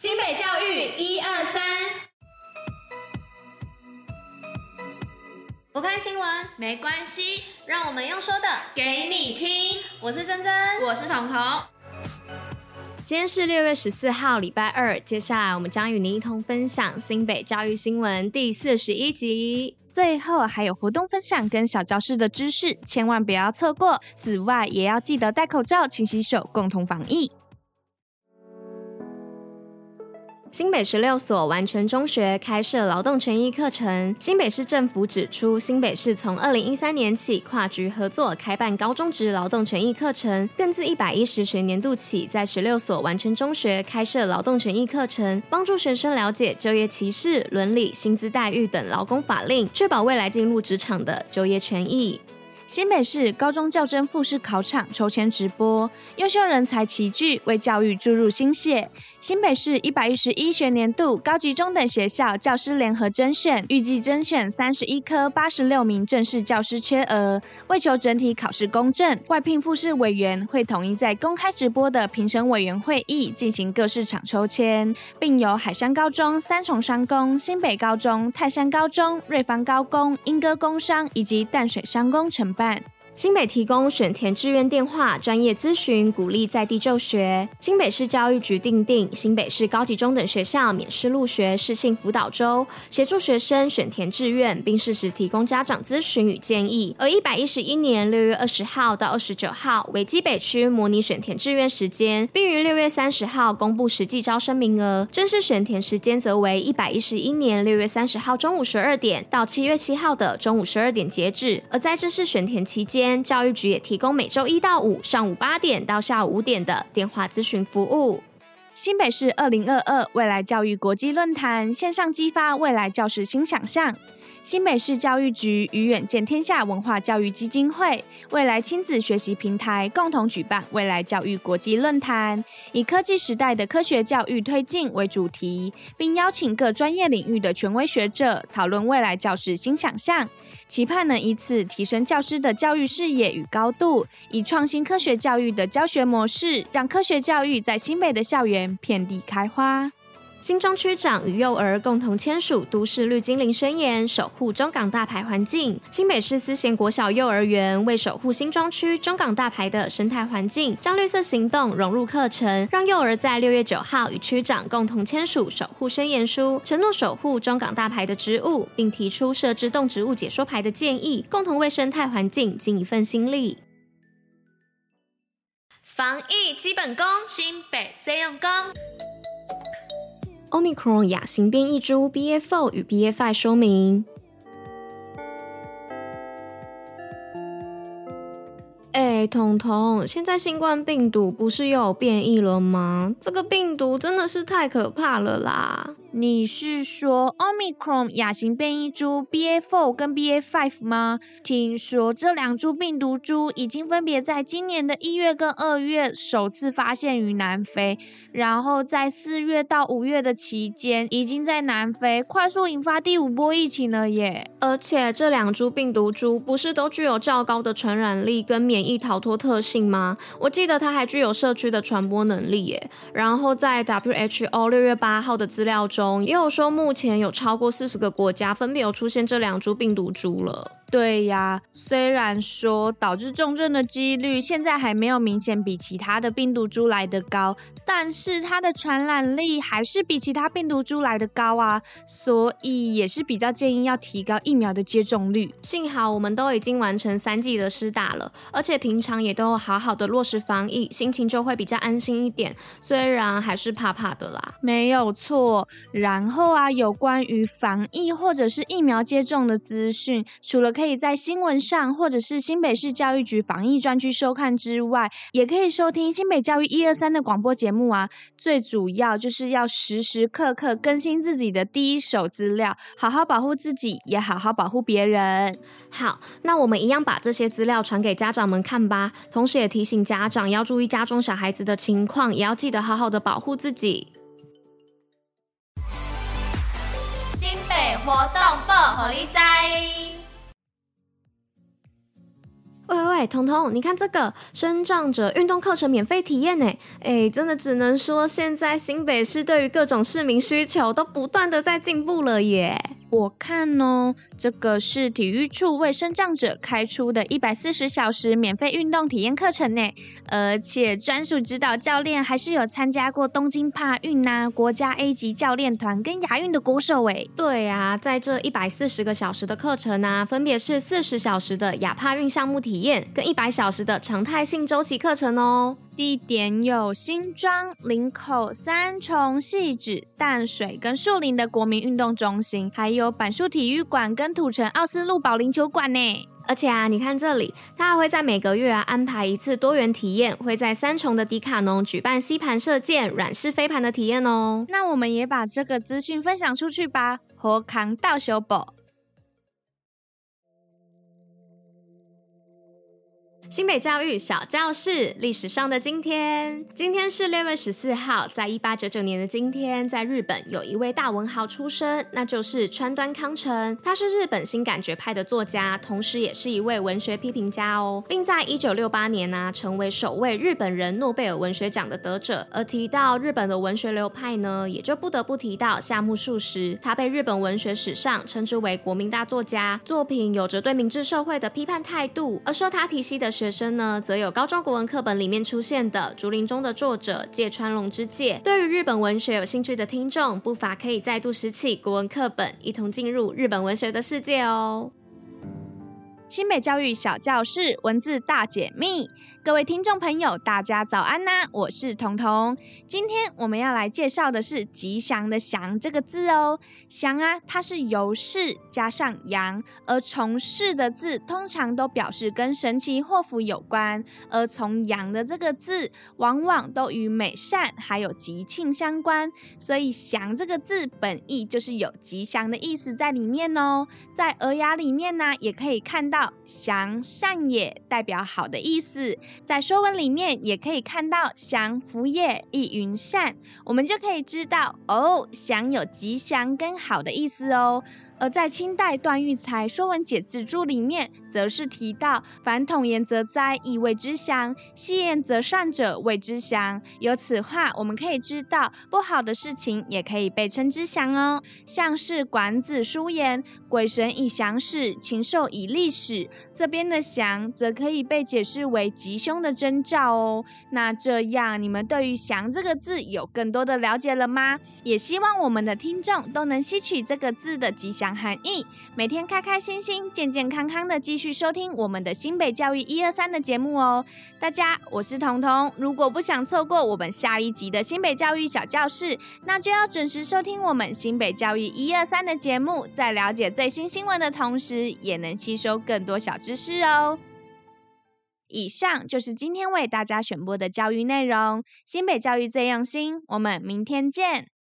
新北教育一二三，不看新闻没关系，让我们用说的给你听。我是珍珍，我是彤彤。今天是六月十四号，礼拜二。接下来我们将与您一同分享新北教育新闻第四十一集。最后还有活动分享跟小教室的知识，千万不要错过。此外，也要记得戴口罩、勤洗手，共同防疫。新北十六所完全中学开设劳动权益课程。新北市政府指出，新北市从二零一三年起跨局合作开办高中职劳动权益课程，更自一百一十学年度起，在十六所完全中学开设劳动权益课程，帮助学生了解就业歧视、伦理、薪资待遇等劳工法令，确保未来进入职场的就业权益。新北市高中教甄复试考场抽签直播，优秀人才齐聚，为教育注入心血。新北市一百一十一学年度高级中等学校教师联合甄选，预计甄选三十一科八十六名正式教师缺额。为求整体考试公正，外聘复试委员会统一在公开直播的评审委员会议进行各市场抽签，并由海山高中、三重商工、新北高中、泰山高中、瑞芳高工、莺歌工商以及淡水商工承办。新北提供选填志愿电话、专业咨询，鼓励在地就学。新北市教育局订定新北市高级中等学校免试入学试性辅导周，协助学生选填志愿，并适时提供家长咨询与建议。而一百一十一年六月二十号到二十九号为基北区模拟选填志愿时间，并于六月三十号公布实际招生名额。正式选填时间则为一百一十一年六月三十号中午十二点到七月七号的中午十二点截止。而在正式选填期间，教育局也提供每周一到五上午八点到下午五点的电话咨询服务。新北市二零二二未来教育国际论坛线上激发未来教师新想象。新北市教育局与远见天下文化教育基金会、未来亲子学习平台共同举办未来教育国际论坛，以科技时代的科学教育推进为主题，并邀请各专业领域的权威学者讨论未来教师新想象，期盼能以此提升教师的教育视野与高度，以创新科学教育的教学模式，让科学教育在新北的校园遍地开花。新庄区长与幼儿共同签署都市绿精灵宣言，守护中港大排环境。新北市思贤国小幼儿园为守护新庄区中港大排的生态环境，将绿色行动融入课程，让幼儿在六月九号与区长共同签署守护宣言书，承诺守护中港大排的植物，并提出设置动植物解说牌的建议，共同为生态环境尽一份心力。防疫基本功，新北最用功。Omicron 亚型变异株 BA.4 与 BA.5 说明。哎，彤彤，现在新冠病毒不是又有变异了吗？这个病毒真的是太可怕了啦！你是说 Omicron 亚型变异株 BA.4 跟 BA.5 吗？听说这两株病毒株已经分别在今年的一月跟二月首次发现于南非，然后在四月到五月的期间，已经在南非快速引发第五波疫情了耶。而且这两株病毒株不是都具有较高的传染力跟免疫逃脱特性吗？我记得它还具有社区的传播能力耶。然后在 WHO 六月八号的资料中。也有说，目前有超过四十个国家分别有出现这两株病毒株了。对呀，虽然说导致重症的几率现在还没有明显比其他的病毒株来的高，但是它的传染力还是比其他病毒株来的高啊，所以也是比较建议要提高疫苗的接种率。幸好我们都已经完成三剂的施打了，而且平常也都有好好的落实防疫，心情就会比较安心一点。虽然还是怕怕的啦，没有错。然后啊，有关于防疫或者是疫苗接种的资讯，除了可以在新闻上或者是新北市教育局防疫专区收看之外，也可以收听新北教育一二三的广播节目啊。最主要就是要时时刻刻更新自己的第一手资料，好好保护自己，也好好保护别人。好，那我们一样把这些资料传给家长们看吧，同时也提醒家长要注意家中小孩子的情况，也要记得好好的保护自己。新北活动报虎哩知。喂喂喂，彤彤，你看这个生长者运动课程免费体验呢！哎，真的只能说现在新北市对于各种市民需求都不断的在进步了耶。我看哦，这个是体育处为身障者开出的一百四十小时免费运动体验课程呢，而且专属指导教练还是有参加过东京帕运呐、国家 A 级教练团跟亚运的国手哎。对啊，在这一百四十个小时的课程呢、啊，分别是四十小时的亚帕运项目体验跟一百小时的常态性周期课程哦。地点有新庄、林口、三重、汐止、淡水跟树林的国民运动中心，还有板树体育馆跟土城奥斯陆保龄球馆呢。而且啊，你看这里，他还会在每个月啊安排一次多元体验，会在三重的迪卡侬举办吸盘射箭、软式飞盘的体验哦。那我们也把这个资讯分享出去吧，活扛到修宝。新北教育小教室，历史上的今天，今天是六月十四号，在一八九九年的今天，在日本有一位大文豪出生，那就是川端康成。他是日本新感觉派的作家，同时也是一位文学批评家哦，并在一九六八年呢、成为首位日本人诺贝尔文学奖的得者。而提到日本的文学流派呢，也就不得不提到夏目漱石，他被日本文学史上称之为国民大作家，作品有着对明治社会的批判态度，而受他体系的。学生呢，则有高中国文课本里面出现的《竹林中的作者》芥川龙之介。对于日本文学有兴趣的听众，不乏可以再度拾起国文课本，一同进入日本文学的世界哦。新北教育小教室文字大解密，各位听众朋友，大家早安呐！我是彤彤，今天我们要来介绍的是吉祥的祥这个字哦。祥啊，它是由氏加上阳，而从氏的字通常都表示跟神奇祸福有关，而从阳的这个字往往都与美善还有吉庆相关，所以祥这个字本意就是有吉祥的意思在里面哦。在尔雅里面呢，也可以看到。祥善也代表好的意思，在说文里面也可以看到祥福也亦云善，我们就可以知道哦，祥有吉祥跟好的意思哦。而在清代段玉裁《说文解字注》里面，则是提到：“凡统言则灾，亦谓之祥；细言则善者，谓之祥。”由此话，我们可以知道，不好的事情也可以被称之祥哦。像是《管子》书言：“鬼神以祥始，禽兽以利始。”这边的“祥”则可以被解释为吉凶的征兆哦。那这样，你们对于“祥”这个字有更多的了解了吗？也希望我们的听众都能吸取这个字的吉祥。含义，每天开开心心、健健康康的继续收听我们的新北教育一二三的节目哦。大家，我是彤彤。如果不想错过我们下一集的新北教育小教室，那就要准时收听我们新北教育一二三的节目，在了解最新新闻的同时，也能吸收更多小知识哦。以上就是今天为大家选播的教育内容。新北教育最用心，我们明天见。